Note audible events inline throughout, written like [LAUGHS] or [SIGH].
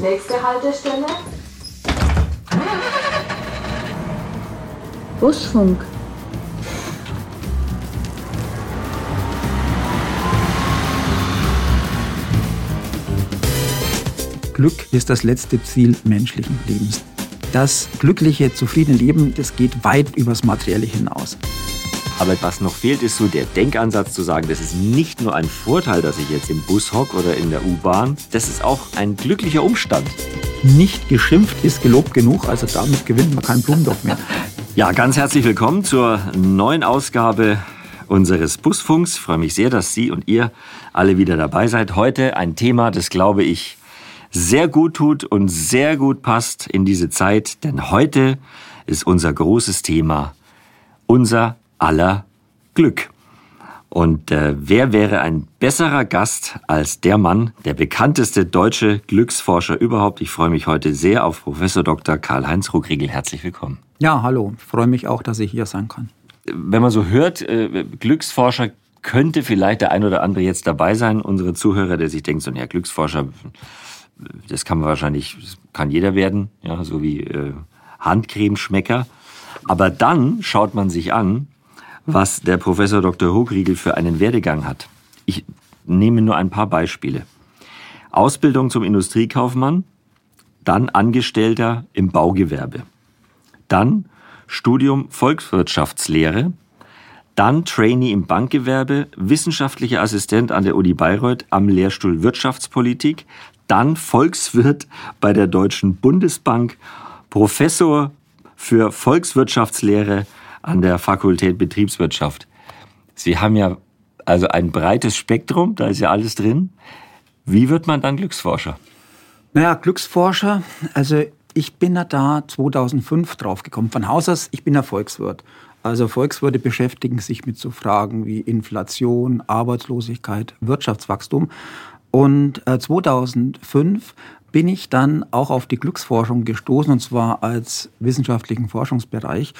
Nächste Haltestelle. Busfunk. Glück ist das letzte Ziel menschlichen Lebens. Das glückliche, zufriedene Leben, das geht weit übers Materielle hinaus. Aber was noch fehlt, ist so der Denkansatz zu sagen, das ist nicht nur ein Vorteil, dass ich jetzt im Bus hocke oder in der U-Bahn, das ist auch ein glücklicher Umstand. Nicht geschimpft ist gelobt genug, also damit gewinnt man keinen Blumentopf mehr. [LAUGHS] Ja, ganz herzlich willkommen zur neuen Ausgabe unseres Busfunks. Ich freue mich sehr, dass Sie und ihr alle wieder dabei seid. Heute ein Thema, das glaube ich sehr gut tut und sehr gut passt in diese Zeit, denn heute ist unser großes Thema unser aller Glück. Und äh, wer wäre ein besserer Gast als der Mann, der bekannteste deutsche Glücksforscher überhaupt? Ich freue mich heute sehr auf Professor Dr. Karl-Heinz Ruckriegel. Herzlich willkommen. Ja, hallo. Ich freue mich auch, dass ich hier sein kann. Wenn man so hört, äh, Glücksforscher könnte vielleicht der ein oder andere jetzt dabei sein, unsere Zuhörer, der sich denkt, so, ja, Glücksforscher, das kann man wahrscheinlich, kann jeder werden, ja, so wie äh, Handcremeschmecker. Aber dann schaut man sich an, was der Professor Dr. Hogriegel für einen Werdegang hat. Ich nehme nur ein paar Beispiele. Ausbildung zum Industriekaufmann, dann Angestellter im Baugewerbe, dann Studium Volkswirtschaftslehre, dann Trainee im Bankgewerbe, wissenschaftlicher Assistent an der Uni Bayreuth am Lehrstuhl Wirtschaftspolitik, dann Volkswirt bei der Deutschen Bundesbank, Professor für Volkswirtschaftslehre an der Fakultät Betriebswirtschaft. Sie haben ja also ein breites Spektrum, da ist ja alles drin. Wie wird man dann Glücksforscher? Naja, Glücksforscher, also ich bin da 2005 draufgekommen. Von Haus aus, ich bin ja Volkswirt. Also Volkswirte beschäftigen sich mit so Fragen wie Inflation, Arbeitslosigkeit, Wirtschaftswachstum. Und 2005 äh, bin ich dann auch auf die Glücksforschung gestoßen, und zwar als wissenschaftlichen Forschungsbereich.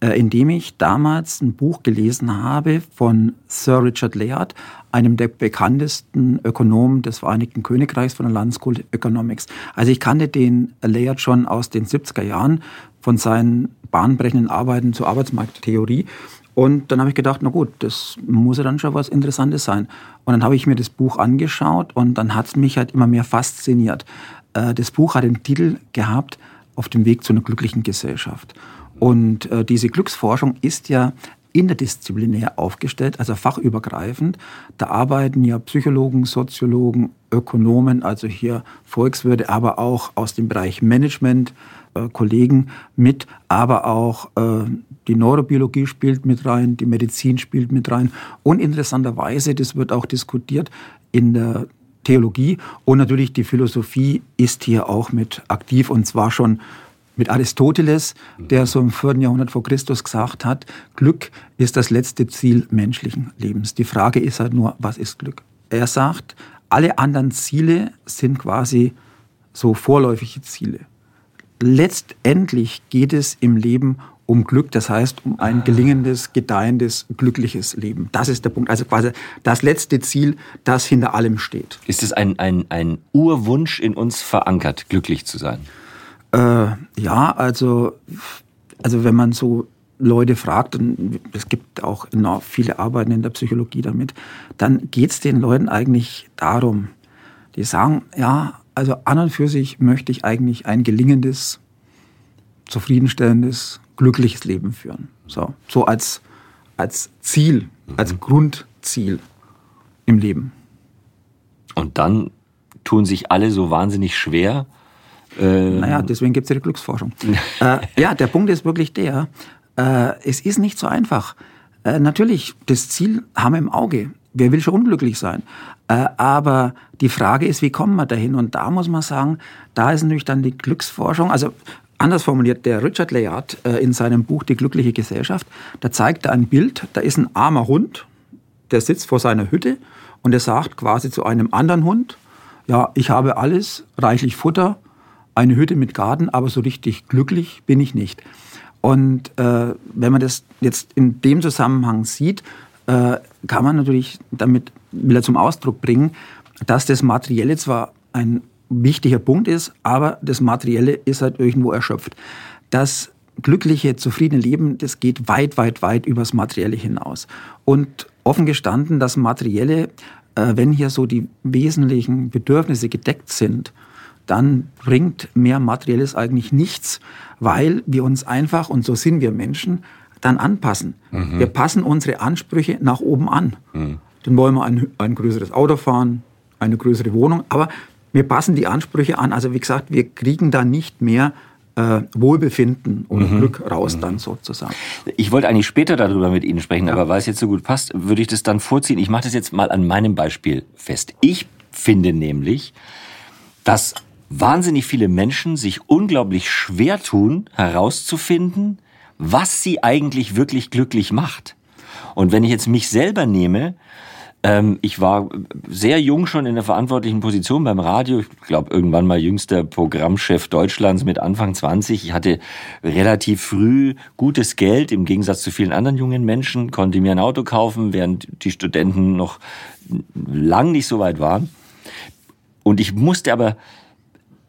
Äh, indem ich damals ein Buch gelesen habe von Sir Richard Layard, einem der bekanntesten Ökonomen des Vereinigten Königreichs von der London School of Economics. Also ich kannte den Layard schon aus den 70er Jahren von seinen bahnbrechenden Arbeiten zur Arbeitsmarkttheorie. Und dann habe ich gedacht, na gut, das muss ja dann schon was Interessantes sein. Und dann habe ich mir das Buch angeschaut und dann hat es mich halt immer mehr fasziniert. Äh, das Buch hat den Titel gehabt, Auf dem Weg zu einer glücklichen Gesellschaft. Und äh, diese Glücksforschung ist ja interdisziplinär aufgestellt, also fachübergreifend. Da arbeiten ja Psychologen, Soziologen, Ökonomen, also hier Volkswirte, aber auch aus dem Bereich Management, äh, Kollegen mit, aber auch äh, die Neurobiologie spielt mit rein, die Medizin spielt mit rein. Und interessanterweise, das wird auch diskutiert in der Theologie und natürlich die Philosophie ist hier auch mit aktiv und zwar schon mit Aristoteles, der so im 4. Jahrhundert vor Christus gesagt hat, Glück ist das letzte Ziel menschlichen Lebens. Die Frage ist halt nur, was ist Glück? Er sagt, alle anderen Ziele sind quasi so vorläufige Ziele. Letztendlich geht es im Leben um Glück, das heißt um ein gelingendes, gedeihendes, glückliches Leben. Das ist der Punkt. Also quasi das letzte Ziel, das hinter allem steht. Ist es ein, ein, ein Urwunsch in uns verankert, glücklich zu sein? Äh, ja, also, also wenn man so Leute fragt, und es gibt auch enorm viele Arbeiten in der Psychologie damit, dann geht es den Leuten eigentlich darum, die sagen, ja, also an und für sich möchte ich eigentlich ein gelingendes, zufriedenstellendes, glückliches Leben führen. So, so als, als Ziel, als mhm. Grundziel im Leben. Und dann tun sich alle so wahnsinnig schwer, ähm, naja, deswegen gibt es ja die Glücksforschung. [LAUGHS] äh, ja, der Punkt ist wirklich der, äh, es ist nicht so einfach. Äh, natürlich, das Ziel haben wir im Auge. Wer will schon unglücklich sein? Äh, aber die Frage ist, wie kommen wir dahin? Und da muss man sagen, da ist natürlich dann die Glücksforschung, also anders formuliert, der Richard Layard äh, in seinem Buch Die glückliche Gesellschaft, da zeigt er ein Bild, da ist ein armer Hund, der sitzt vor seiner Hütte und er sagt quasi zu einem anderen Hund, ja, ich habe alles, reichlich Futter, eine Hütte mit Garten, aber so richtig glücklich bin ich nicht. Und äh, wenn man das jetzt in dem Zusammenhang sieht, äh, kann man natürlich damit wieder zum Ausdruck bringen, dass das Materielle zwar ein wichtiger Punkt ist, aber das Materielle ist halt irgendwo erschöpft. Das glückliche, zufriedene Leben, das geht weit, weit, weit übers Materielle hinaus. Und offen gestanden, das Materielle, äh, wenn hier so die wesentlichen Bedürfnisse gedeckt sind, dann bringt mehr Materielles eigentlich nichts, weil wir uns einfach, und so sind wir Menschen, dann anpassen. Mhm. Wir passen unsere Ansprüche nach oben an. Mhm. Dann wollen wir ein, ein größeres Auto fahren, eine größere Wohnung, aber wir passen die Ansprüche an. Also wie gesagt, wir kriegen da nicht mehr äh, Wohlbefinden oder mhm. Glück raus mhm. dann sozusagen. Ich wollte eigentlich später darüber mit Ihnen sprechen, ja. aber weil es jetzt so gut passt, würde ich das dann vorziehen. Ich mache das jetzt mal an meinem Beispiel fest. Ich finde nämlich, dass wahnsinnig viele Menschen sich unglaublich schwer tun, herauszufinden, was sie eigentlich wirklich glücklich macht. Und wenn ich jetzt mich selber nehme, ähm, ich war sehr jung schon in der verantwortlichen Position beim Radio. Ich glaube, irgendwann mal jüngster Programmchef Deutschlands mit Anfang 20. Ich hatte relativ früh gutes Geld im Gegensatz zu vielen anderen jungen Menschen, konnte mir ein Auto kaufen, während die Studenten noch lang nicht so weit waren. Und ich musste aber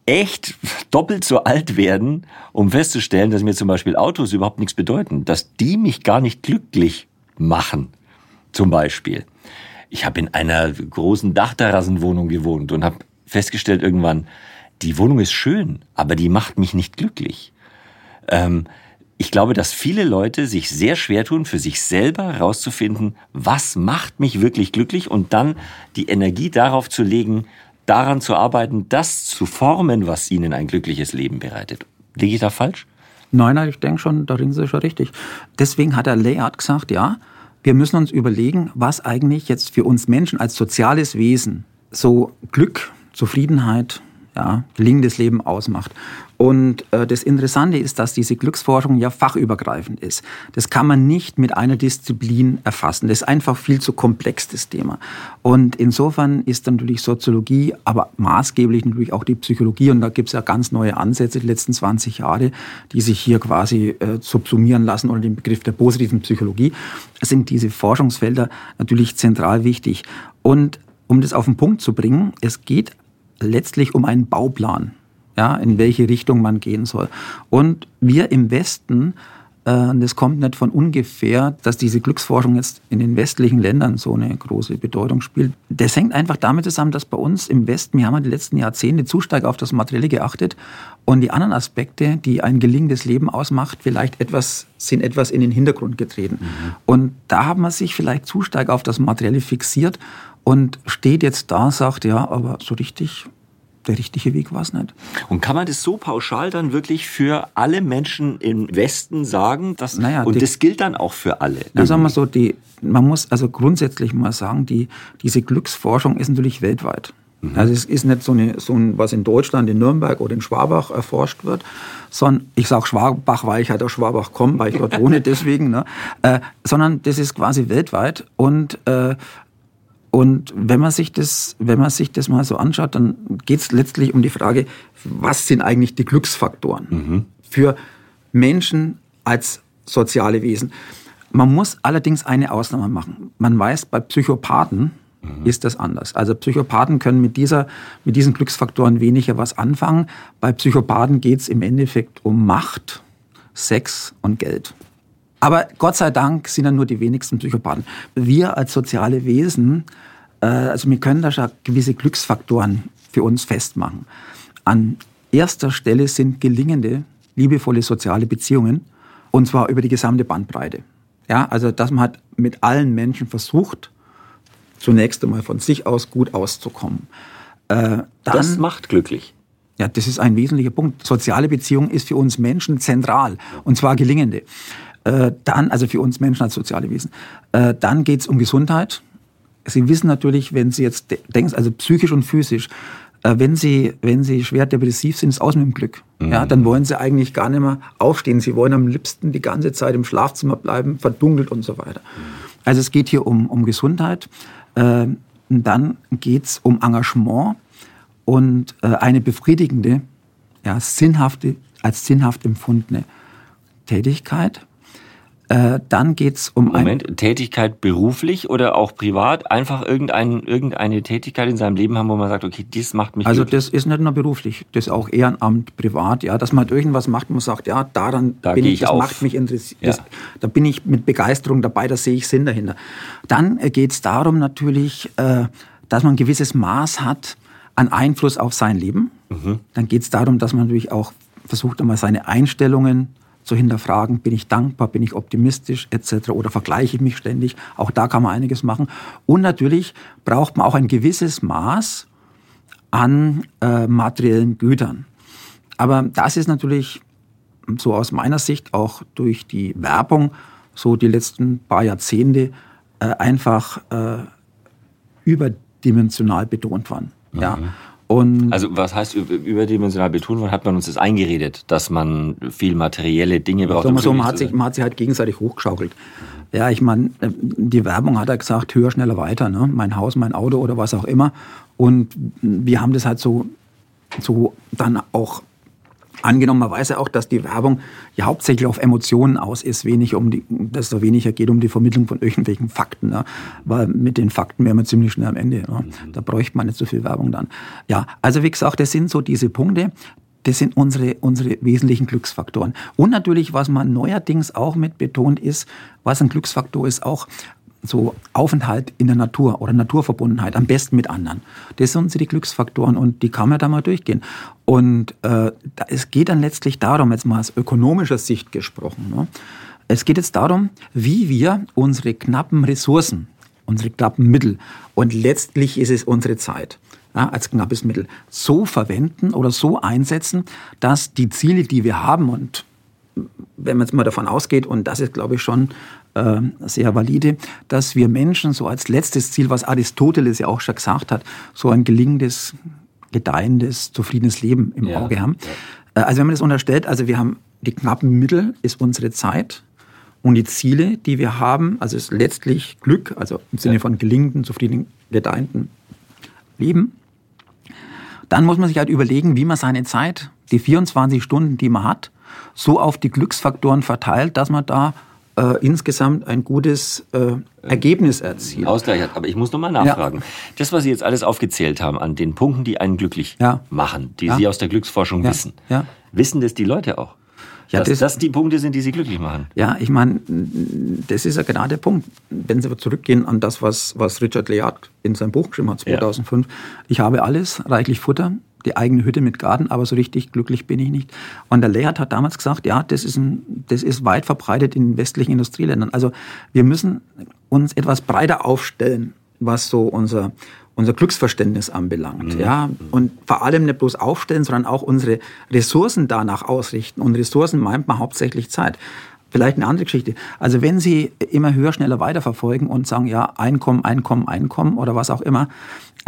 echt doppelt so alt werden, um festzustellen, dass mir zum Beispiel Autos überhaupt nichts bedeuten, dass die mich gar nicht glücklich machen. Zum Beispiel. Ich habe in einer großen Dachterrassenwohnung gewohnt und habe festgestellt irgendwann, die Wohnung ist schön, aber die macht mich nicht glücklich. Ähm, ich glaube, dass viele Leute sich sehr schwer tun, für sich selber herauszufinden, was macht mich wirklich glücklich und dann die Energie darauf zu legen, daran zu arbeiten, das zu formen, was ihnen ein glückliches Leben bereitet. Liege ich da falsch? Nein, nein, ich denke schon, darin ist es schon richtig. Deswegen hat der Layard gesagt, ja, wir müssen uns überlegen, was eigentlich jetzt für uns Menschen als soziales Wesen so Glück, Zufriedenheit, ja, gelingendes Leben ausmacht. Und äh, das Interessante ist, dass diese Glücksforschung ja fachübergreifend ist. Das kann man nicht mit einer Disziplin erfassen. Das ist einfach viel zu komplex, das Thema. Und insofern ist natürlich Soziologie, aber maßgeblich natürlich auch die Psychologie, und da gibt es ja ganz neue Ansätze die letzten 20 Jahre, die sich hier quasi äh, subsumieren lassen unter dem Begriff der positiven Psychologie, sind diese Forschungsfelder natürlich zentral wichtig. Und um das auf den Punkt zu bringen, es geht letztlich um einen Bauplan, ja, in welche Richtung man gehen soll. Und wir im Westen, äh, das kommt nicht von ungefähr, dass diese Glücksforschung jetzt in den westlichen Ländern so eine große Bedeutung spielt. Das hängt einfach damit zusammen, dass bei uns im Westen, wir haben die letzten Jahrzehnte zu stark auf das Materielle geachtet und die anderen Aspekte, die ein gelingendes Leben ausmacht, vielleicht etwas, sind etwas in den Hintergrund getreten. Mhm. Und da haben wir sich vielleicht zu stark auf das Materielle fixiert und steht jetzt da, sagt, ja, aber so richtig der richtige Weg war es nicht. Und kann man das so pauschal dann wirklich für alle Menschen im Westen sagen? Dass, naja, und die, das gilt dann auch für alle? Na, sagen wir so, die, man muss also grundsätzlich mal sagen, die, diese Glücksforschung ist natürlich weltweit. Mhm. Also es ist nicht so, eine, so ein, was in Deutschland, in Nürnberg oder in Schwabach erforscht wird, sondern ich sage Schwabach, weil ich halt aus Schwabach komme, weil ich dort wohne [LAUGHS] deswegen, ne? äh, sondern das ist quasi weltweit und äh, und wenn man sich das, wenn man sich das mal so anschaut, dann geht es letztlich um die Frage, was sind eigentlich die Glücksfaktoren mhm. für Menschen als soziale Wesen. Man muss allerdings eine Ausnahme machen. Man weiß, bei Psychopathen mhm. ist das anders. Also Psychopathen können mit, dieser, mit diesen Glücksfaktoren weniger was anfangen. Bei Psychopathen geht es im Endeffekt um Macht, Sex und Geld. Aber Gott sei Dank sind ja nur die wenigsten Psychopathen. Wir als soziale Wesen, äh, also wir können da schon gewisse Glücksfaktoren für uns festmachen. An erster Stelle sind gelingende, liebevolle soziale Beziehungen und zwar über die gesamte Bandbreite. Ja, also dass man halt mit allen Menschen versucht, zunächst einmal von sich aus gut auszukommen. Äh, das macht glücklich. Ja, das ist ein wesentlicher Punkt. Soziale Beziehung ist für uns Menschen zentral und zwar gelingende. Äh, dann, also für uns Menschen als soziale Wesen. Äh, dann geht es um Gesundheit. Sie wissen natürlich, wenn Sie jetzt denken, also psychisch und physisch, äh, wenn Sie, wenn Sie schwer depressiv sind, ist aus mit dem Glück. Mhm. Ja, dann wollen Sie eigentlich gar nicht mehr aufstehen. Sie wollen am liebsten die ganze Zeit im Schlafzimmer bleiben, verdunkelt und so weiter. Also es geht hier um, um Gesundheit. Äh, dann geht es um Engagement und äh, eine befriedigende, ja, sinnhafte, als sinnhaft empfundene Tätigkeit. Äh, dann geht's um Moment, Tätigkeit beruflich oder auch privat? Einfach irgendein, irgendeine Tätigkeit in seinem Leben haben, wo man sagt, okay, das macht mich Also glücklich. das ist nicht nur beruflich, das ist auch Ehrenamt, privat, ja, dass man halt irgendwas macht, man sagt, ja, daran Da bin ich, ich das auf. macht mich interessiert, Ja. da bin ich mit Begeisterung dabei, da sehe ich Sinn dahinter. Dann äh, geht's darum natürlich, äh, dass man ein gewisses Maß hat an Einfluss auf sein Leben. Mhm. Dann geht's darum, dass man natürlich auch versucht, einmal seine Einstellungen zu hinterfragen, bin ich dankbar, bin ich optimistisch etc. oder vergleiche ich mich ständig. Auch da kann man einiges machen. Und natürlich braucht man auch ein gewisses Maß an äh, materiellen Gütern. Aber das ist natürlich so aus meiner Sicht auch durch die Werbung so die letzten paar Jahrzehnte äh, einfach äh, überdimensional betont worden. Ja. Und Also was heißt über- überdimensional? Wann hat man uns das eingeredet, dass man viel materielle Dinge braucht? Wir so, man hat, sich, man hat sich halt gegenseitig hochgeschaukelt. Ja, ich meine, äh, die Werbung hat ja gesagt, höher, schneller, weiter. Ne? Mein Haus, mein Auto oder was auch immer. Und wir haben das halt so, so dann auch angenommen. Man weiß ja auch, dass die Werbung ja hauptsächlich auf Emotionen aus ist, wenig um die, dass da weniger geht um die Vermittlung von irgendwelchen Fakten. Ne? Weil mit den Fakten wären wir ziemlich schnell am Ende. Ne? Da bräuchte man nicht so viel Werbung dann. Ja, also wie gesagt, das sind so diese Punkte. Das sind unsere, unsere wesentlichen Glücksfaktoren. Und natürlich, was man neuerdings auch mit betont ist, was ein Glücksfaktor ist, auch so Aufenthalt in der Natur oder Naturverbundenheit, am besten mit anderen. Das sind unsere Glücksfaktoren und die kann man da mal durchgehen. Und äh, da, es geht dann letztlich darum, jetzt mal aus ökonomischer Sicht gesprochen, ne? es geht jetzt darum, wie wir unsere knappen Ressourcen, unsere knappen Mittel und letztlich ist es unsere Zeit ja, als knappes Mittel so verwenden oder so einsetzen, dass die Ziele, die wir haben und wenn man jetzt mal davon ausgeht, und das ist, glaube ich, schon äh, sehr valide, dass wir Menschen so als letztes Ziel, was Aristoteles ja auch schon gesagt hat, so ein gelingendes, gedeihendes, zufriedenes Leben im Ja, Auge haben. Äh, Also wenn man das unterstellt, also wir haben die knappen Mittel, ist unsere Zeit. Und die Ziele, die wir haben, also ist letztlich Glück, also im Sinne Ja. von gelingenden, zufriedenen, gedeihenden Leben. Dann muss man sich halt überlegen, wie man seine Zeit, die 24 Stunden, die man hat, so auf die Glücksfaktoren verteilt, dass man da äh, insgesamt ein gutes äh, Ergebnis erzielt. Ausgleich hat. Aber ich muss nochmal nachfragen. Das, was Sie jetzt alles aufgezählt haben an den Punkten, die einen glücklich Ja. machen, die Ja. Sie aus der Glücksforschung Ja. wissen, Ja. wissen das die Leute auch? Ja, dass das- das die Punkte sind, die Sie glücklich machen. Ja, ich meine, das ist ja genau der Punkt. Wenn Sie aber zurückgehen an das, was, was Richard Leard in seinem Buch geschrieben hat, 2005. Ich habe alles, reichlich Futter, die eigene Hütte mit Garten, aber so richtig glücklich bin ich nicht. Und der Leard hat damals gesagt, ja, das ist, ein, das ist weit verbreitet in westlichen Industrieländern. Also wir müssen uns etwas breiter aufstellen, was so unser, unser Glücksverständnis anbelangt. Ja? Und vor allem nicht bloß aufstellen, sondern auch unsere Ressourcen danach ausrichten. Und Ressourcen meint man hauptsächlich Zeit. Vielleicht eine andere Geschichte. Also wenn Sie immer höher, schneller weiterverfolgen und sagen, ja, Einkommen, Einkommen, Einkommen oder was auch immer,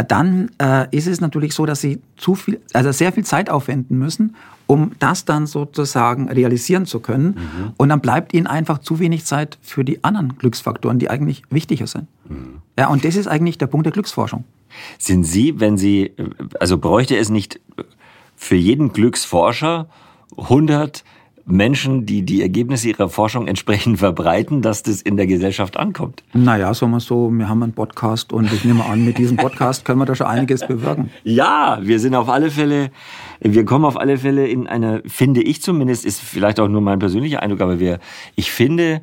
dann äh, ist es natürlich so, dass Sie zu viel, also sehr viel Zeit aufwenden müssen, um das dann sozusagen realisieren zu können. Und dann bleibt Ihnen einfach zu wenig Zeit für die anderen Glücksfaktoren, die eigentlich wichtiger sind. Ja, und das ist eigentlich der Punkt der Glücksforschung. Sind Sie, wenn Sie, also bräuchte es nicht für jeden Glücksforscher 100 Menschen, die die Ergebnisse ihrer Forschung entsprechend verbreiten, dass das in der Gesellschaft ankommt? Naja, sagen wir so, wir haben einen Podcast und ich nehme an, mit diesem Podcast können wir da schon einiges bewirken. Ja, wir sind auf alle Fälle, wir kommen auf alle Fälle in eine, finde ich zumindest, ist vielleicht auch nur mein persönlicher Eindruck, aber wir, ich finde,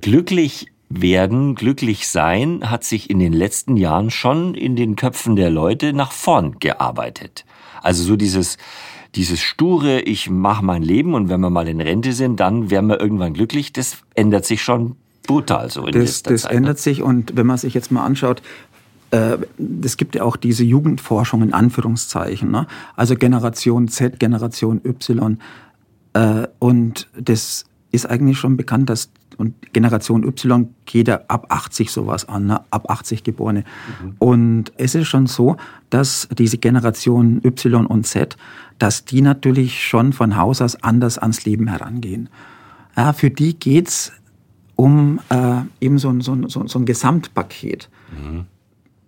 glücklich werden, glücklich sein, hat sich in den letzten Jahren schon in den Köpfen der Leute nach vorn gearbeitet. Also so dieses, dieses sture, ich mache mein Leben und wenn wir mal in Rente sind, dann werden wir irgendwann glücklich, das ändert sich schon brutal so in Das, das Zeit. ne? ändert sich und wenn man sich jetzt mal anschaut, äh, es gibt ja auch diese Jugendforschung in Anführungszeichen, ne? also Generation Z, Generation Y äh, und das ist eigentlich schon bekannt, dass und Generation Y geht ja ab 80 sowas an, ne? ab 80 Geborene. Und es ist schon so, dass diese Generation Y und Z, dass die natürlich schon von Haus aus anders ans Leben herangehen. Ja, für die geht's um äh, eben so ein, so, ein, so ein- Gesamtpaket.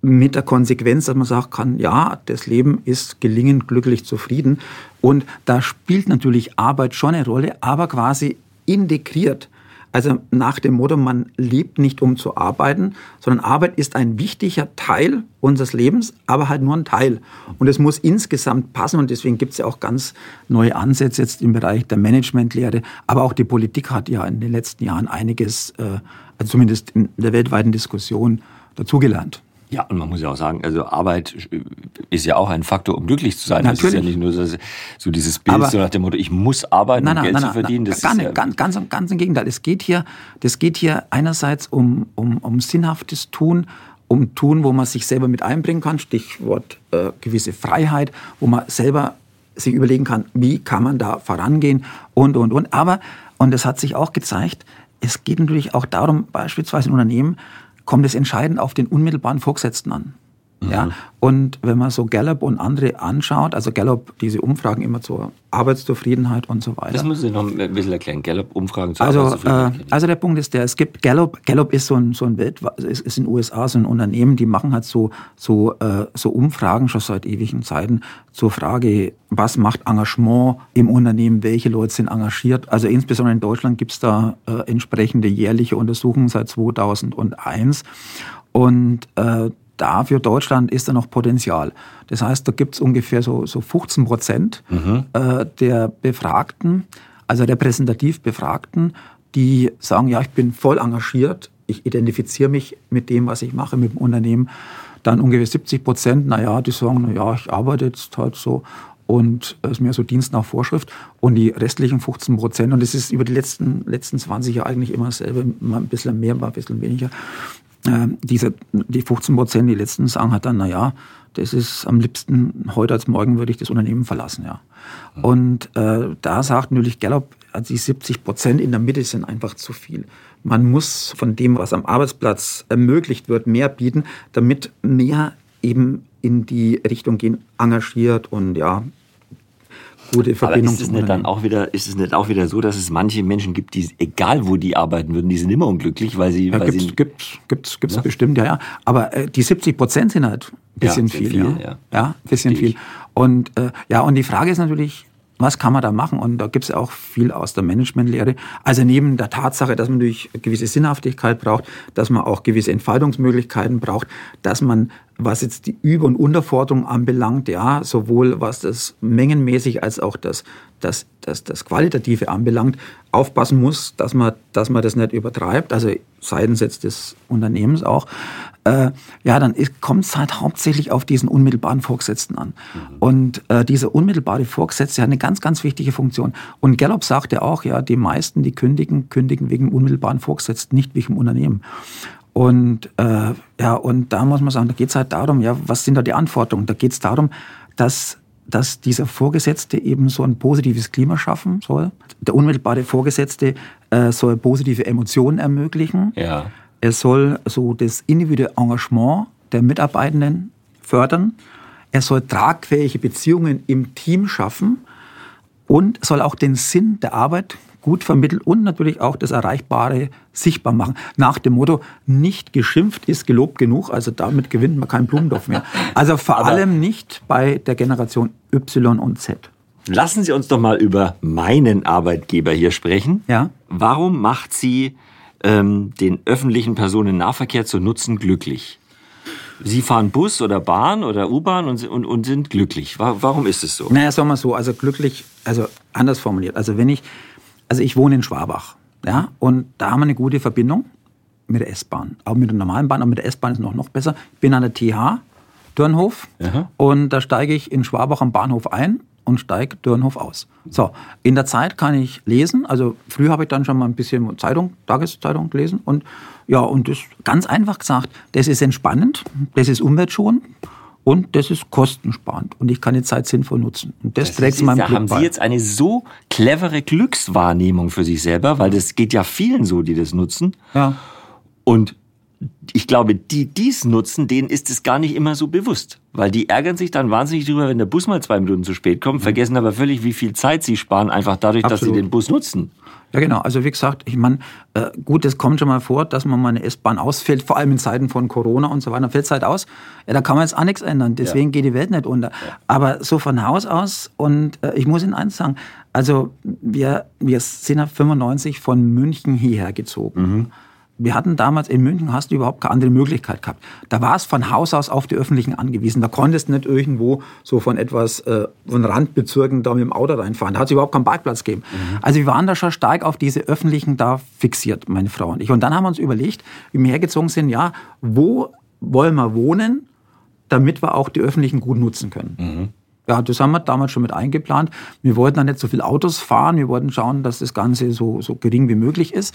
Mit der Konsequenz, dass man sagen kann, ja, das Leben ist gelingend, glücklich, zufrieden. Und da spielt natürlich Arbeit schon eine Rolle, aber quasi integriert. Also nach dem Motto, man lebt nicht um zu arbeiten, sondern Arbeit ist ein wichtiger Teil unseres Lebens, aber halt nur ein Teil. Und es muss insgesamt passen und deswegen gibt es ja auch ganz neue Ansätze jetzt im Bereich der Managementlehre. Aber auch die Politik hat ja in den letzten Jahren einiges, äh, also zumindest in der weltweiten Diskussion, dazugelernt. Ja, und man muss ja auch sagen, also Arbeit ist ja auch ein Faktor, um glücklich zu sein. Natürlich. Das ist ja nicht nur so, so dieses Bild Aber so nach dem Motto, ich muss arbeiten, nein, nein, um Geld nein, zu verdienen. Das gar nicht, ja ganz, ganz, ganz im Gegenteil. Es geht hier, das geht hier einerseits um, um, um sinnhaftes Tun, um Tun, wo man sich selber mit einbringen kann, Stichwort äh, gewisse Freiheit, wo man selber sich überlegen kann, wie kann man da vorangehen und, und, und. Aber, und das hat sich auch gezeigt, es geht natürlich auch darum, beispielsweise in Unternehmen, kommt es entscheidend auf den unmittelbaren Vorgesetzten an. Ja, mhm. und wenn man so Gallup und andere anschaut, also Gallup, diese Umfragen immer zur Arbeitszufriedenheit und so weiter. Das müssen Sie noch ein bisschen erklären. Gallup-Umfragen zur also, Arbeitszufriedenheit. Äh, also der Punkt ist der, es gibt Gallup, Gallup ist so ein, so ein Welt, ist, ist in den USA so ein Unternehmen, die machen halt so, so, äh, so Umfragen schon seit ewigen Zeiten zur Frage, was macht Engagement im Unternehmen, welche Leute sind engagiert. Also insbesondere in Deutschland gibt es da äh, entsprechende jährliche Untersuchungen seit 2001. Und äh, da für Deutschland ist da noch Potenzial. Das heißt, da gibt es ungefähr so, so 15 Prozent mhm. äh, der Befragten, also repräsentativ Befragten, die sagen, ja, ich bin voll engagiert, ich identifiziere mich mit dem, was ich mache, mit dem Unternehmen. Dann ungefähr 70 Prozent, naja, die sagen, naja, ich arbeite jetzt halt so und es ist mehr so Dienst nach Vorschrift. Und die restlichen 15 Prozent, und das ist über die letzten, letzten 20 Jahre eigentlich immer dasselbe, mal ein bisschen mehr, mal ein bisschen weniger, äh, diese, die 15 Prozent, die letzten sagen halt dann, na ja, das ist am liebsten heute als morgen würde ich das Unternehmen verlassen, ja. Mhm. Und äh, da sagt natürlich Gallup, also die 70 Prozent in der Mitte sind einfach zu viel. Man muss von dem, was am Arbeitsplatz ermöglicht wird, mehr bieten, damit mehr eben in die Richtung gehen, engagiert und ja, gute Verbindung. Aber ist es nicht dann auch wieder, ist es nicht auch wieder so, dass es manche Menschen gibt, die, egal wo die arbeiten würden, die sind immer unglücklich, weil sie. Ja, weil gibt's, sie gibt's, gibt's, gibt's ja? bestimmt, ja, ja. Aber äh, die 70 Prozent sind halt ein bisschen ja, viel, viel, ja. ja. Ja, bisschen viel. Und äh, ja, und die Frage ist natürlich, was kann man da machen? Und da gibt es auch viel aus der Managementlehre. Also neben der Tatsache, dass man durch gewisse Sinnhaftigkeit braucht, dass man auch gewisse Entfaltungsmöglichkeiten braucht, dass man, was jetzt die Über- und Unterforderung anbelangt, ja, sowohl was das mengenmäßig als auch das, das, das, das Qualitative anbelangt, aufpassen muss, dass man, dass man das nicht übertreibt, also seitens jetzt des Unternehmens auch äh, ja, dann kommt es halt hauptsächlich auf diesen unmittelbaren Vorgesetzten an. Mhm. Und äh, dieser unmittelbare Vorgesetzte hat eine ganz, ganz wichtige Funktion. Und Gallup sagt ja auch, ja, die meisten, die kündigen, kündigen wegen unmittelbaren Vorgesetzten, nicht wegen Unternehmen. Und äh, ja, und da muss man sagen, da geht es halt darum, ja, was sind da die Anforderungen? Da geht es darum, dass dass dieser Vorgesetzte eben so ein positives Klima schaffen soll. Der unmittelbare Vorgesetzte äh, soll positive Emotionen ermöglichen. Ja. Er soll so das individuelle Engagement der Mitarbeitenden fördern. Er soll tragfähige Beziehungen im Team schaffen und soll auch den Sinn der Arbeit gut vermitteln und natürlich auch das Erreichbare sichtbar machen. Nach dem Motto, nicht geschimpft ist gelobt genug, also damit gewinnt man keinen Blumentopf mehr. Also vor Aber allem nicht bei der Generation Y und Z. Lassen Sie uns doch mal über meinen Arbeitgeber hier sprechen. Ja. Warum macht Sie ähm, den öffentlichen Personennahverkehr zu nutzen, glücklich. Sie fahren Bus oder Bahn oder U-Bahn und, und, und, sind glücklich. Warum ist es so? Naja, sagen wir so, also glücklich, also anders formuliert. Also wenn ich, also ich wohne in Schwabach, ja, und da haben wir eine gute Verbindung mit der S-Bahn. Auch mit der normalen Bahn, aber mit der S-Bahn ist noch, noch besser. Ich bin an der TH, Dürnhof, Aha. und da steige ich in Schwabach am Bahnhof ein und steige Dürnhof aus. So, in der Zeit kann ich lesen. Also früher habe ich dann schon mal ein bisschen Zeitung, Tageszeitung gelesen. Und ja, und das ganz einfach gesagt, das ist entspannend, das ist umweltschonend und das ist kostensparend. Und ich kann die Zeit sinnvoll nutzen. Und das, das trägt zu meinem Da haben Sie jetzt eine so clevere Glückswahrnehmung für sich selber, weil das geht ja vielen so, die das nutzen. Ja. Und ich glaube, die dies nutzen, denen ist es gar nicht immer so bewusst. Weil die ärgern sich dann wahnsinnig drüber, wenn der Bus mal zwei Minuten zu spät kommt, mhm. vergessen aber völlig, wie viel Zeit sie sparen, einfach dadurch, Absolut. dass sie den Bus nutzen. Ja, genau. Also wie gesagt, ich meine, äh, gut, es kommt schon mal vor, dass man mal eine S-Bahn ausfällt, vor allem in Zeiten von Corona und so weiter. Fällt es halt aus. Ja, da kann man jetzt auch nichts ändern. Deswegen ja. geht die Welt nicht unter. Ja. Aber so von Haus aus, und äh, ich muss Ihnen eins sagen, Also wir, wir sind ja 95 von München hierher gezogen. Mhm wir hatten damals in München, hast du überhaupt keine andere Möglichkeit gehabt. Da war es von Haus aus auf die Öffentlichen angewiesen. Da konntest du nicht irgendwo so von etwas, äh, von Randbezirken da mit dem Auto reinfahren. Da hat es überhaupt keinen Parkplatz gegeben. Mhm. Also wir waren da schon stark auf diese Öffentlichen da fixiert, meine Frau und ich. Und dann haben wir uns überlegt, wie wir hergezogen sind, ja, wo wollen wir wohnen, damit wir auch die Öffentlichen gut nutzen können. Mhm. Ja, das haben wir damals schon mit eingeplant. Wir wollten dann nicht so viel Autos fahren. Wir wollten schauen, dass das Ganze so, so gering wie möglich ist,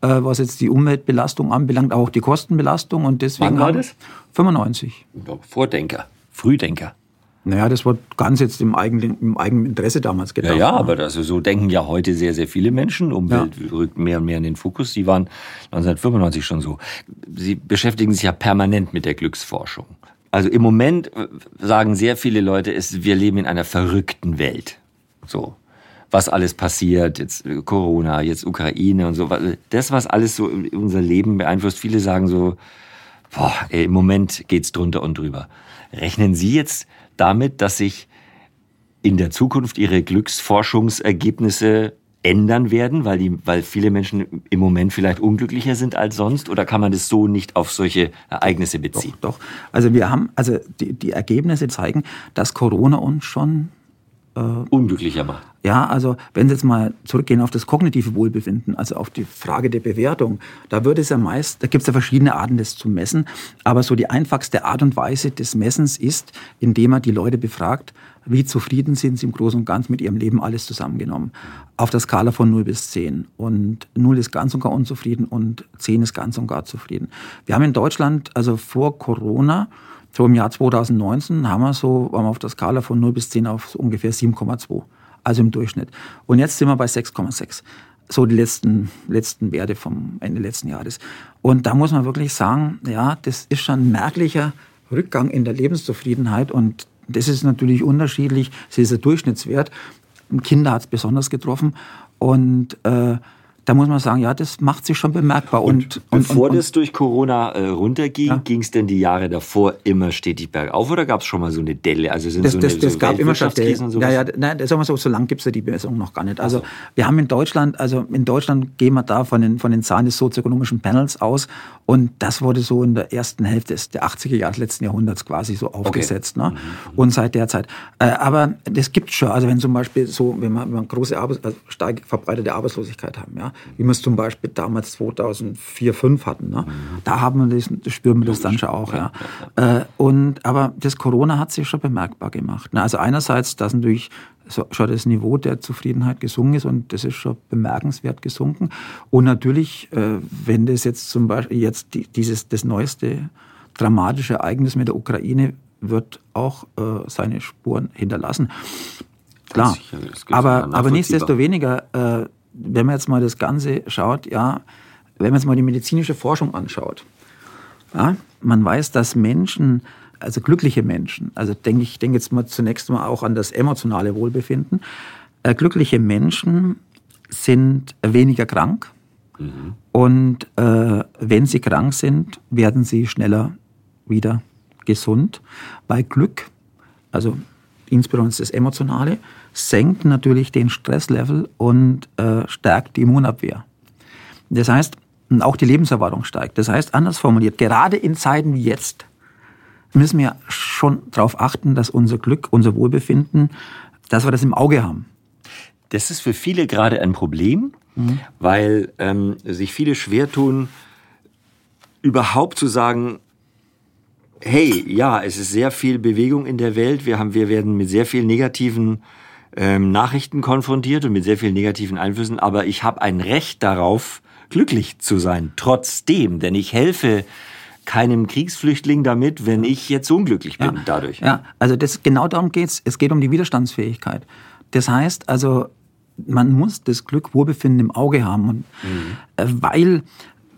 äh, was jetzt die Umweltbelastung anbelangt, auch die Kostenbelastung. Und deswegen Wann war das? 95. Vordenker, Frühdenker. Naja, das war ganz jetzt im eigenen, im eigenen Interesse damals gedacht. Ja, ja, aber das, so denken ja heute sehr, sehr viele Menschen. Umwelt ja. rückt mehr und mehr in den Fokus. Sie waren 1995 schon so. Sie beschäftigen sich ja permanent mit der Glücksforschung. Also im Moment äh, sagen sehr viele Leute, es, wir leben in einer verrückten Welt. So. Was alles passiert, jetzt äh, Corona, jetzt Ukraine und so. Das, was alles so unser Leben beeinflusst. Viele sagen so, boah, ey, im Moment geht's drunter und drüber. Rechnen Sie jetzt damit, dass sich in der Zukunft Ihre Glücksforschungsergebnisse ändern werden, weil, die, weil viele Menschen im Moment vielleicht unglücklicher sind als sonst? Oder kann man das so nicht auf solche Ereignisse beziehen? Doch, doch. Also wir haben, also die, die Ergebnisse zeigen, dass Corona uns schon äh, unglücklicher macht. Ja, also wenn Sie jetzt mal zurückgehen auf das kognitive Wohlbefinden, also auf die Frage der Bewertung, da wird es ja meist, da gibt es ja verschiedene Arten, das zu messen, aber so die einfachste Art und Weise des Messens ist, indem man die Leute befragt, wie zufrieden sind sie im Großen und Ganzen mit ihrem Leben, alles zusammengenommen. Auf der Skala von 0 bis 10. Und 0 ist ganz und gar unzufrieden und 10 ist ganz und gar zufrieden. Wir haben in Deutschland, also vor Corona, so im Jahr 2019, haben wir so waren wir auf der Skala von 0 bis 10 auf so ungefähr 7,2. Also im Durchschnitt. Und jetzt sind wir bei 6,6 so die letzten, letzten Werte vom Ende letzten Jahres. Und da muss man wirklich sagen, ja, das ist schon ein merklicher Rückgang in der Lebenszufriedenheit und das ist natürlich unterschiedlich. Das ist der Durchschnittswert. Kinder hat es besonders getroffen. Und äh, da muss man sagen, ja, das macht sich schon bemerkbar. Und, und, und bevor und, das durch Corona äh, runterging, ja. ging es denn die Jahre davor immer stetig bergauf oder gab es schon mal so eine Delle? Also sind das, so das, eine, das so gab immer schon Dellen. Ja, ja, nein, sagen wir so, so lange gibt es ja die Messung noch gar nicht. Also, also wir haben in Deutschland, also in Deutschland gehen wir da von den, von den Zahlen des sozioökonomischen Panels aus und das wurde so in der ersten Hälfte der 80er Jahre des letzten Jahrhunderts quasi so aufgesetzt. Okay. Ne? Mhm. Und seit der Zeit. Äh, aber das gibt schon, also wenn zum Beispiel so, wenn man, wenn man große Arbeits also stark verbreitete Arbeitslosigkeit haben, ja, wie wir es zum Beispiel damals 2004, 2005 hatten. Ne? Da haben wir das, spüren wir das dann schon auch. Ja. ja. Äh, und, aber das Corona hat sich schon bemerkbar gemacht. Ne? Also einerseits, dass natürlich so, schon das Niveau der Zufriedenheit gesunken ist und das ist schon bemerkenswert gesunken. Und natürlich, äh, wenn das jetzt zum Beispiel jetzt die, dieses das neueste dramatische Ereignis mit der Ukraine wird auch äh, seine Spuren hinterlassen. Klar, aber, aber nichtsdestoweniger äh, wenn man jetzt mal das Ganze schaut, ja, wenn man jetzt mal die medizinische Forschung anschaut, ja, man weiß, dass Menschen, also glückliche Menschen, also denke ich denke jetzt mal zunächst mal auch an das emotionale Wohlbefinden, äh, glückliche Menschen sind weniger krank mhm. und äh, wenn sie krank sind, werden sie schneller wieder gesund, weil Glück, also insbesondere das Emotionale, senkt natürlich den Stresslevel und äh, stärkt die Immunabwehr. Das heißt, auch die Lebenserwartung steigt. Das heißt, anders formuliert, gerade in Zeiten wie jetzt müssen wir schon darauf achten, dass unser Glück, unser Wohlbefinden, dass wir das im Auge haben. Das ist für viele gerade ein Problem, mhm. weil ähm, sich viele schwer tun, überhaupt zu sagen, hey, ja, es ist sehr viel Bewegung in der Welt, wir, haben, wir werden mit sehr vielen negativen ähm, Nachrichten konfrontiert und mit sehr vielen negativen Einflüssen, aber ich habe ein Recht darauf, glücklich zu sein, trotzdem, denn ich helfe keinem Kriegsflüchtling damit, wenn ich jetzt unglücklich bin ja, dadurch. Ja, also das, genau darum geht's. Es geht um die Widerstandsfähigkeit. Das heißt also, man muss das Glück, Wohlbefinden im Auge haben. Und, mhm. Äh, weil,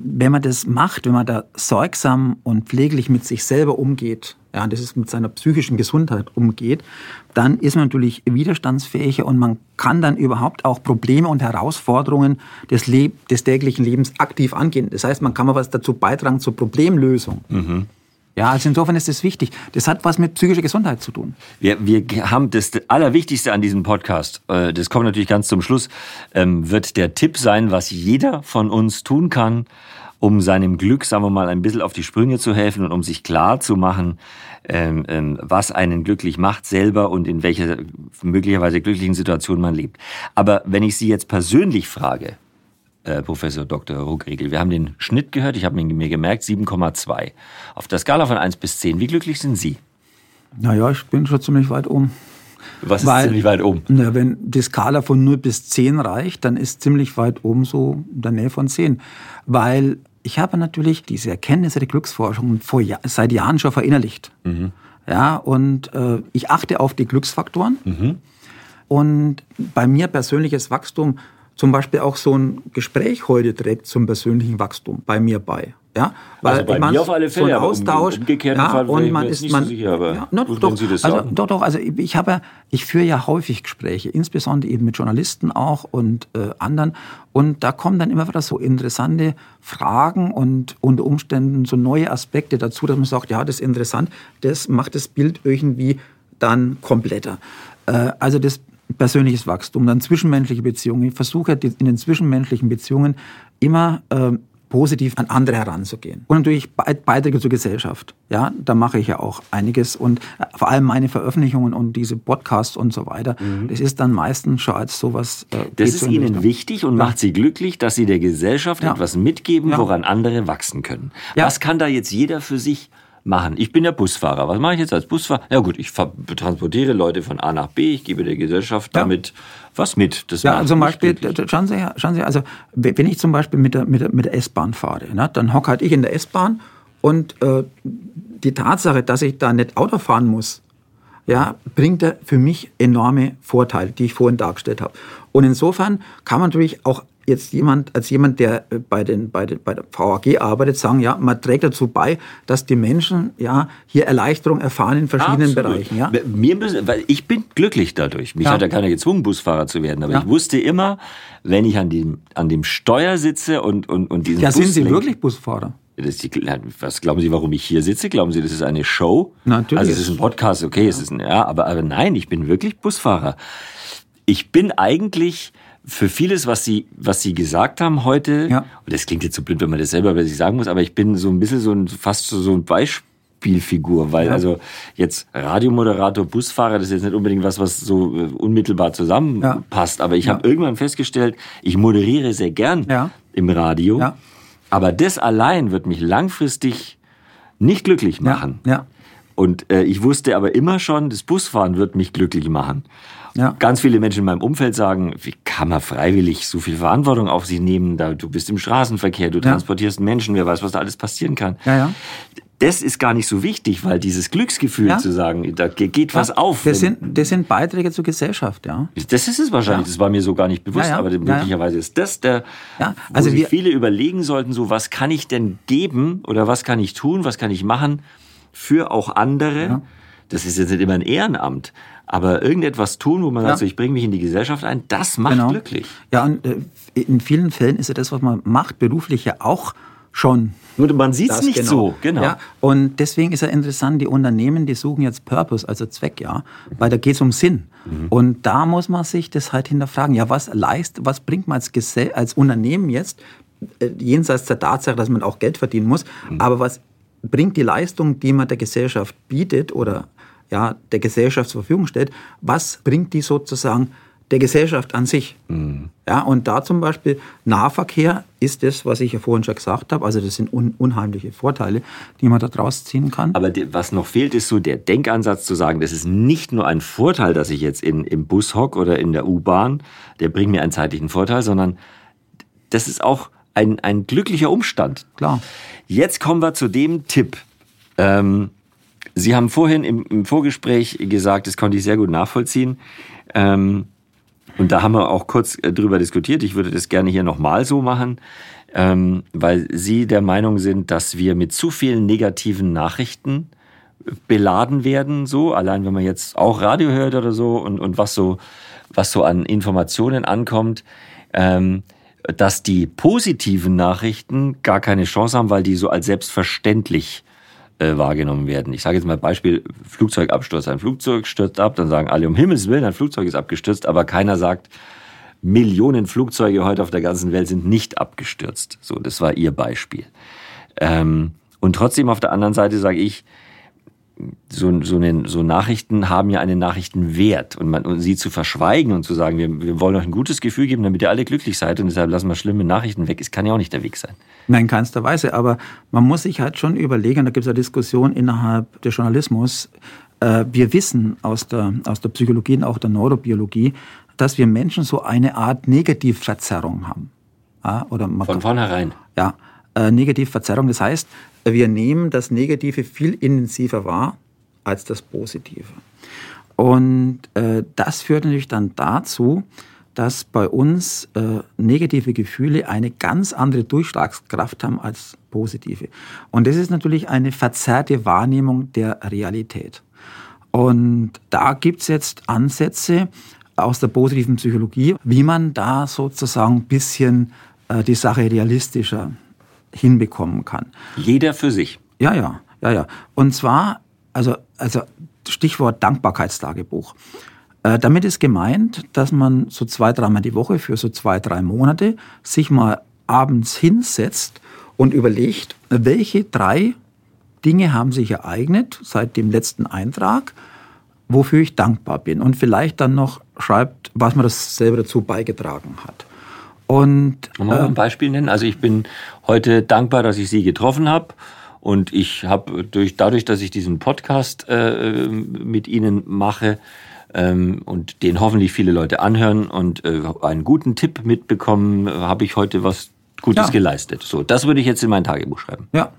wenn man das macht, wenn man da sorgsam und pfleglich mit sich selber umgeht, ja, das ist mit seiner psychischen Gesundheit umgeht, dann ist man natürlich widerstandsfähiger und man kann dann überhaupt auch Probleme und Herausforderungen des, Leb des täglichen Lebens aktiv angehen. Das heißt, man kann mal was dazu beitragen zur Problemlösung. Mhm. Ja, also insofern ist es wichtig. Das hat was mit psychischer Gesundheit zu tun. Wir, wir haben das Allerwichtigste an diesem Podcast, äh, das kommt natürlich ganz zum Schluss, ähm, wird der Tipp sein, was jeder von uns tun kann, um seinem Glück, sagen wir mal, ein bisschen auf die Sprünge zu helfen und um sich klar zu machen, ähm, ähm, was einen glücklich macht selber und in welcher möglicherweise glücklichen Situation man lebt. Aber wenn ich Sie jetzt persönlich frage, äh, Professor Dr. Ruckriegel. Wir haben den Schnitt gehört, ich habe mir gemerkt, 7,2. Auf der Skala von 1 bis 10, wie glücklich sind Sie? Naja, ich bin schon ziemlich weit oben. Was ist Weil, ziemlich weit oben? Na, wenn die Skala von 0 bis 10 reicht, dann ist ziemlich weit oben so in der Nähe von 10. Weil ich habe natürlich diese Erkenntnisse der Glücksforschung vor, seit Jahren schon verinnerlicht. Mhm. Ja, und äh, ich achte auf die Glücksfaktoren. Mhm. Und bei mir persönliches Wachstum zum Beispiel auch so ein Gespräch heute trägt zum persönlichen Wachstum bei mir bei. Ja, weil also bei man, mir auf alle Fälle, so ein Austausch, um, ja, Fall und man ist man, so sicher, aber ja, doch, also, doch, doch, also ich habe, ich führe ja häufig Gespräche, insbesondere eben mit Journalisten auch und äh, anderen, und da kommen dann immer wieder so interessante Fragen und unter Umständen so neue Aspekte dazu, dass man sagt, ja, das ist interessant, das macht das Bild irgendwie dann kompletter. Äh, also das persönliches Wachstum, dann zwischenmenschliche Beziehungen. Ich versuche in den zwischenmenschlichen Beziehungen immer äh, positiv an andere heranzugehen. Und natürlich Beiträge zur Gesellschaft. Ja, da mache ich ja auch einiges und äh, vor allem meine Veröffentlichungen und diese Podcasts und so weiter. Mhm. Das ist dann meistens schon als sowas. Äh, das ist Ihnen Richtung. wichtig und ja. macht Sie glücklich, dass Sie der Gesellschaft ja. etwas mitgeben, ja. woran andere wachsen können. Was kann da jetzt jeder für sich machen. Ich bin ja Busfahrer. Was mache ich jetzt als Busfahrer? Ja gut, ich transportiere Leute von A nach B, ich gebe der Gesellschaft ja. damit was mit. Das ja, zum Beispiel, schauen Sie, schauen Sie, also wenn ich zum Beispiel mit der, mit der, mit der S-Bahn fahre, ne, dann hocke halt ich in der S-Bahn und äh, die Tatsache, dass ich da nicht Auto fahren muss, ja, bringt für mich enorme Vorteile, die ich vorhin dargestellt habe. Und insofern kann man natürlich auch jetzt jemand, als jemand, der äh, bei, den, bei, den, bei der VAG arbeitet, sagen, ja, man trägt dazu bei, dass die Menschen ja hier Erleichterung erfahren in verschiedenen Absolut. Bereichen. Ja? Mir müssen, weil ich bin glücklich dadurch. Mich ja. hat ja keiner gezwungen, Busfahrer zu werden. Aber ja. ich wusste immer, wenn ich an dem, an dem Steuer sitze und, und, und diesen Ja, Bus sind Sie wirklich Busfahrer? Die, was glauben Sie, warum ich hier sitze? Glauben Sie, das ist eine Show? Natürlich. Also es ist ein Podcast, okay, es ist ein, ja, aber, aber nein, ich bin wirklich Busfahrer. Ich bin eigentlich für vieles, was Sie, was Sie gesagt haben heute, ja. und das klingt jetzt so blöd, wenn man das selber bei sich sagen muss, aber ich bin so ein bisschen so ein, fast so ein Beispielfigur, weil ja. also jetzt Radiomoderator, Busfahrer, das ist jetzt nicht unbedingt was, was so äh, unmittelbar zusammenpasst, ja. aber ich habe irgendwann festgestellt, ich moderiere sehr gern im Radio, aber das allein wird mich langfristig nicht glücklich machen. Und äh, ich wusste aber immer schon, das Busfahren wird mich glücklich machen. Ja. Ganz viele Menschen in meinem Umfeld sagen, wie kann man freiwillig so viel Verantwortung auf sich nehmen? Da, du bist im Straßenverkehr, du ja. transportierst Menschen, wer weiß, was da alles passieren kann. Ja, ja. Das ist gar nicht so wichtig, weil dieses Glücksgefühl ja. zu sagen, da geht was auf. Das sind, das sind Beiträge zur Gesellschaft, ja. Das ist es wahrscheinlich, das war mir so gar nicht bewusst, aber möglicherweise ist das der, ja. also wo sich viele überlegen sollten, so was kann ich denn geben oder was kann ich tun, was kann ich machen für auch andere. Das ist jetzt nicht immer ein Ehrenamt, aber irgendetwas tun, wo man ja. sagt, so, ich bringe mich in die Gesellschaft ein, das macht genau. glücklich. Ja, und äh, in vielen Fällen ist ja das, was man macht, beruflich ja auch schon. Nur man sieht es nicht genau. so, genau. Ja, und deswegen ist ja interessant, die Unternehmen, die suchen jetzt Purpose, also Zweck, ja, weil da geht es um Sinn. Mhm. Und da muss man sich das halt hinterfragen. Ja, was leistet, was bringt man als, Gesell als Unternehmen jetzt, äh, jenseits der Tatsache, dass man auch Geld verdienen muss, mhm. aber was bringt die Leistung, die man der Gesellschaft bietet oder ja, der Gesellschaft zur Verfügung stellt, was bringt die sozusagen der Gesellschaft an sich. Mhm. Ja, und da zum Beispiel Nahverkehr ist das, was ich ja vorhin schon gesagt habe. Also das sind un unheimliche Vorteile, die man da draus ziehen kann. Aber was noch fehlt, ist so der Denkansatz zu sagen, das ist nicht nur ein Vorteil, dass ich jetzt in, im Bus hocke oder in der U-Bahn, der bringt mir einen zeitlichen Vorteil, sondern das ist auch ein, ein glücklicher Umstand. Klar. Jetzt kommen wir zu dem Tipp. Ähm, Sie haben vorhin im, im, Vorgespräch gesagt, das konnte ich sehr gut nachvollziehen. Ähm, und da haben wir auch kurz äh, drüber diskutiert. Ich würde das gerne hier nochmal so machen, ähm, weil Sie der Meinung sind, dass wir mit zu vielen negativen Nachrichten beladen werden, so, allein wenn man jetzt auch Radio hört oder so und, und was so, was so an Informationen ankommt, ähm, dass die positiven Nachrichten gar keine Chance haben, weil die so als selbstverständlich äh, wahrgenommen werden. Ich sage jetzt mal Beispiel Flugzeugabsturz. Ein Flugzeug stürzt ab, dann sagen alle um Himmels Willen, ein Flugzeug ist abgestürzt, aber keiner sagt, Millionen Flugzeuge heute auf der ganzen Welt sind nicht abgestürzt. So, das war ihr Beispiel. Ähm, und trotzdem auf der anderen Seite sage ich, so, so, eine, so Nachrichten haben ja einen Nachrichtenwert. Und, man, und sie zu verschweigen und zu sagen, wir, wir wollen euch ein gutes Gefühl geben, damit ihr alle glücklich seid und deshalb lassen wir schlimme Nachrichten weg, es kann ja auch nicht der Weg sein. Nein, keinster Weise. Aber man muss sich halt schon überlegen, da gibt es eine Diskussion innerhalb des Journalismus. Äh, wir wissen aus der, aus der Psychologie und auch der Neurobiologie, dass wir Menschen so eine Art Negativverzerrung haben. Ja, oder Von vornherein. Ja, äh, Negativverzerrung. Das heißt, wir nehmen das Negative viel intensiver wahr als das Positive. Und äh, das führt natürlich dann dazu, dass bei uns äh, negative Gefühle eine ganz andere Durchschlagskraft haben als positive. Und das ist natürlich eine verzerrte Wahrnehmung der Realität. Und da gibt's jetzt Ansätze aus der positiven Psychologie, wie man da sozusagen ein bisschen äh, die Sache realistischer hinbekommen kann. Jeder für sich. Ja, ja, ja, ja. Und zwar, also, also Stichwort Dankbarkeitstagebuch. Äh, damit ist gemeint, dass man so zwei, dreimal die Woche für so zwei, drei Monate sich mal abends hinsetzt und überlegt, welche drei Dinge haben sich ereignet seit dem letzten Eintrag, wofür ich dankbar bin. Und vielleicht dann noch schreibt, was man das selber dazu beigetragen hat. Und Wollen wir äh, ein Beispiel nennen? Also ich bin heute dankbar, dass ich Sie getroffen habe. Und ich habe durch, dadurch, dass ich diesen Podcast äh, mit Ihnen mache ähm, und den hoffentlich viele Leute anhören und äh, einen guten Tipp mitbekommen, habe ich heute was Gutes ja. geleistet. So, das würde ich jetzt in mein Tagebuch schreiben. Ja.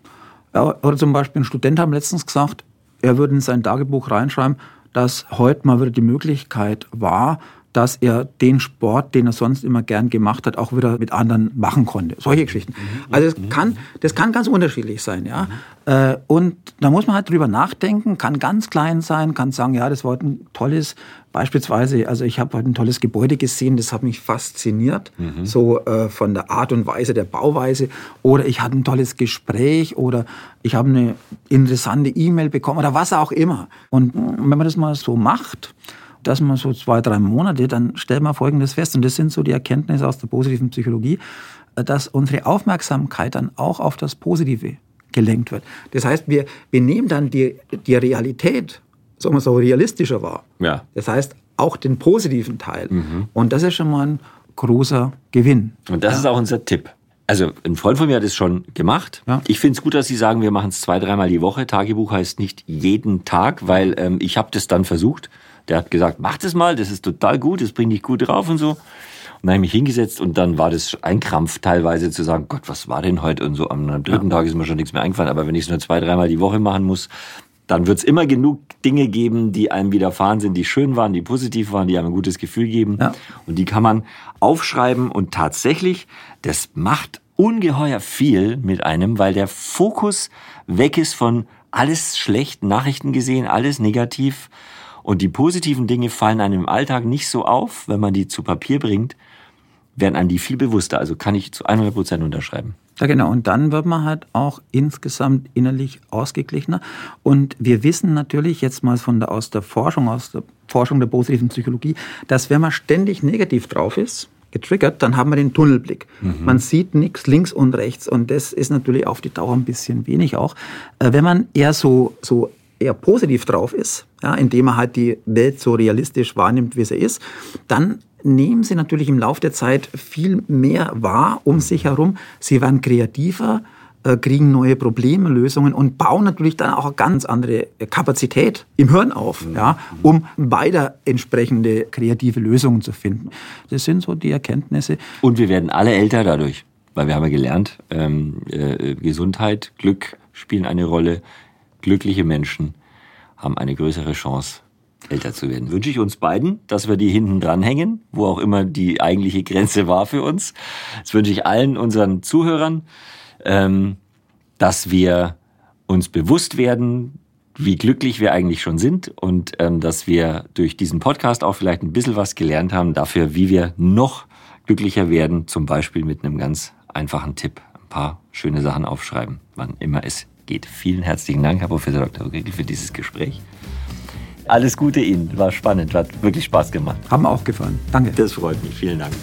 Oder zum Beispiel ein Student hat letztens gesagt, er würde in sein Tagebuch reinschreiben, dass heute mal wieder die Möglichkeit war, dass er den Sport, den er sonst immer gern gemacht hat, auch wieder mit anderen machen konnte. Solche Geschichten. Mhm. Also das kann, das kann ganz unterschiedlich sein, ja. Mhm. Und da muss man halt drüber nachdenken, kann ganz klein sein, kann sagen, ja, das war ein tolles, beispielsweise, also ich habe heute ein tolles Gebäude gesehen, das hat mich fasziniert, mhm. so äh, von der Art und Weise der Bauweise. Oder ich hatte ein tolles Gespräch oder ich habe eine interessante E-Mail bekommen oder was auch immer. Und wenn man das mal so macht, dass man so zwei, drei Monate, dann stellt man Folgendes fest, und das sind so die Erkenntnisse aus der positiven Psychologie, dass unsere Aufmerksamkeit dann auch auf das Positive gelenkt wird. Das heißt, wir, wir nehmen dann die, die Realität, sagen wir so, realistischer wahr. Ja. Das heißt, auch den positiven Teil. Mhm. Und das ist schon mal ein großer Gewinn. Und das ja. ist auch unser Tipp. Also ein Freund von mir hat es schon gemacht. Ja. Ich finde es gut, dass Sie sagen, wir machen es zwei, dreimal die Woche. Tagebuch heißt nicht jeden Tag, weil ähm, ich habe das dann versucht. Der hat gesagt, mach das mal, das ist total gut, das bringt dich gut drauf und so. Und dann habe ich mich hingesetzt und dann war das ein Krampf teilweise zu sagen, Gott, was war denn heute und so. Am dritten ja. Tag ist mir schon nichts mehr eingefallen. Aber wenn ich es nur zwei, dreimal die Woche machen muss, dann wird es immer genug Dinge geben, die einem widerfahren sind, die schön waren, die positiv waren, die einem ein gutes Gefühl geben. Ja. Und die kann man aufschreiben und tatsächlich, das macht ungeheuer viel mit einem, weil der Fokus weg ist von alles schlecht, Nachrichten gesehen, alles negativ und die positiven Dinge fallen einem im Alltag nicht so auf, wenn man die zu Papier bringt, werden einem die viel bewusster. Also kann ich zu 100 Prozent unterschreiben. Ja, genau. Und dann wird man halt auch insgesamt innerlich ausgeglichener. Und wir wissen natürlich jetzt mal von der, aus der Forschung, aus der Forschung der positiven Psychologie, dass wenn man ständig negativ drauf ist, getriggert, dann haben wir den Tunnelblick. Mhm. Man sieht nichts links und rechts und das ist natürlich auf die Dauer ein bisschen wenig auch. Äh, wenn man eher so, so eher positiv drauf ist, ja, indem er halt die Welt so realistisch wahrnimmt, wie sie ist, dann nehmen sie natürlich im Laufe der Zeit viel mehr wahr um sich herum. Sie werden kreativer, äh, kriegen neue Probleme, Lösungen und bauen natürlich dann auch eine ganz andere Kapazität im Hirn auf, mhm. ja, um weiter entsprechende kreative Lösungen zu finden. Das sind so die Erkenntnisse. Und wir werden alle älter dadurch, weil wir haben ja gelernt, ähm, äh, Gesundheit, Glück spielen eine Rolle, glückliche Menschen haben eine größere Chance, älter zu werden. Wünsche ich uns beiden, dass wir die hinten dranhängen, wo auch immer die eigentliche Grenze war für uns. Das wünsche ich allen unseren Zuhörern, ähm, dass wir uns bewusst werden, wie glücklich wir eigentlich schon sind und ähm, dass wir durch diesen Podcast auch vielleicht ein bisschen was gelernt haben dafür, wie wir noch glücklicher werden, zum Beispiel mit einem ganz einfachen Tipp. Ein paar schöne Sachen aufschreiben, wann immer es geht. Vielen herzlichen Dank, Herr Professor Dr. Riegel, für dieses Gespräch. Alles Gute Ihnen, war spannend, hat wirklich Spaß gemacht. Haben auch gefallen. Danke. Das freut mich, vielen Dank.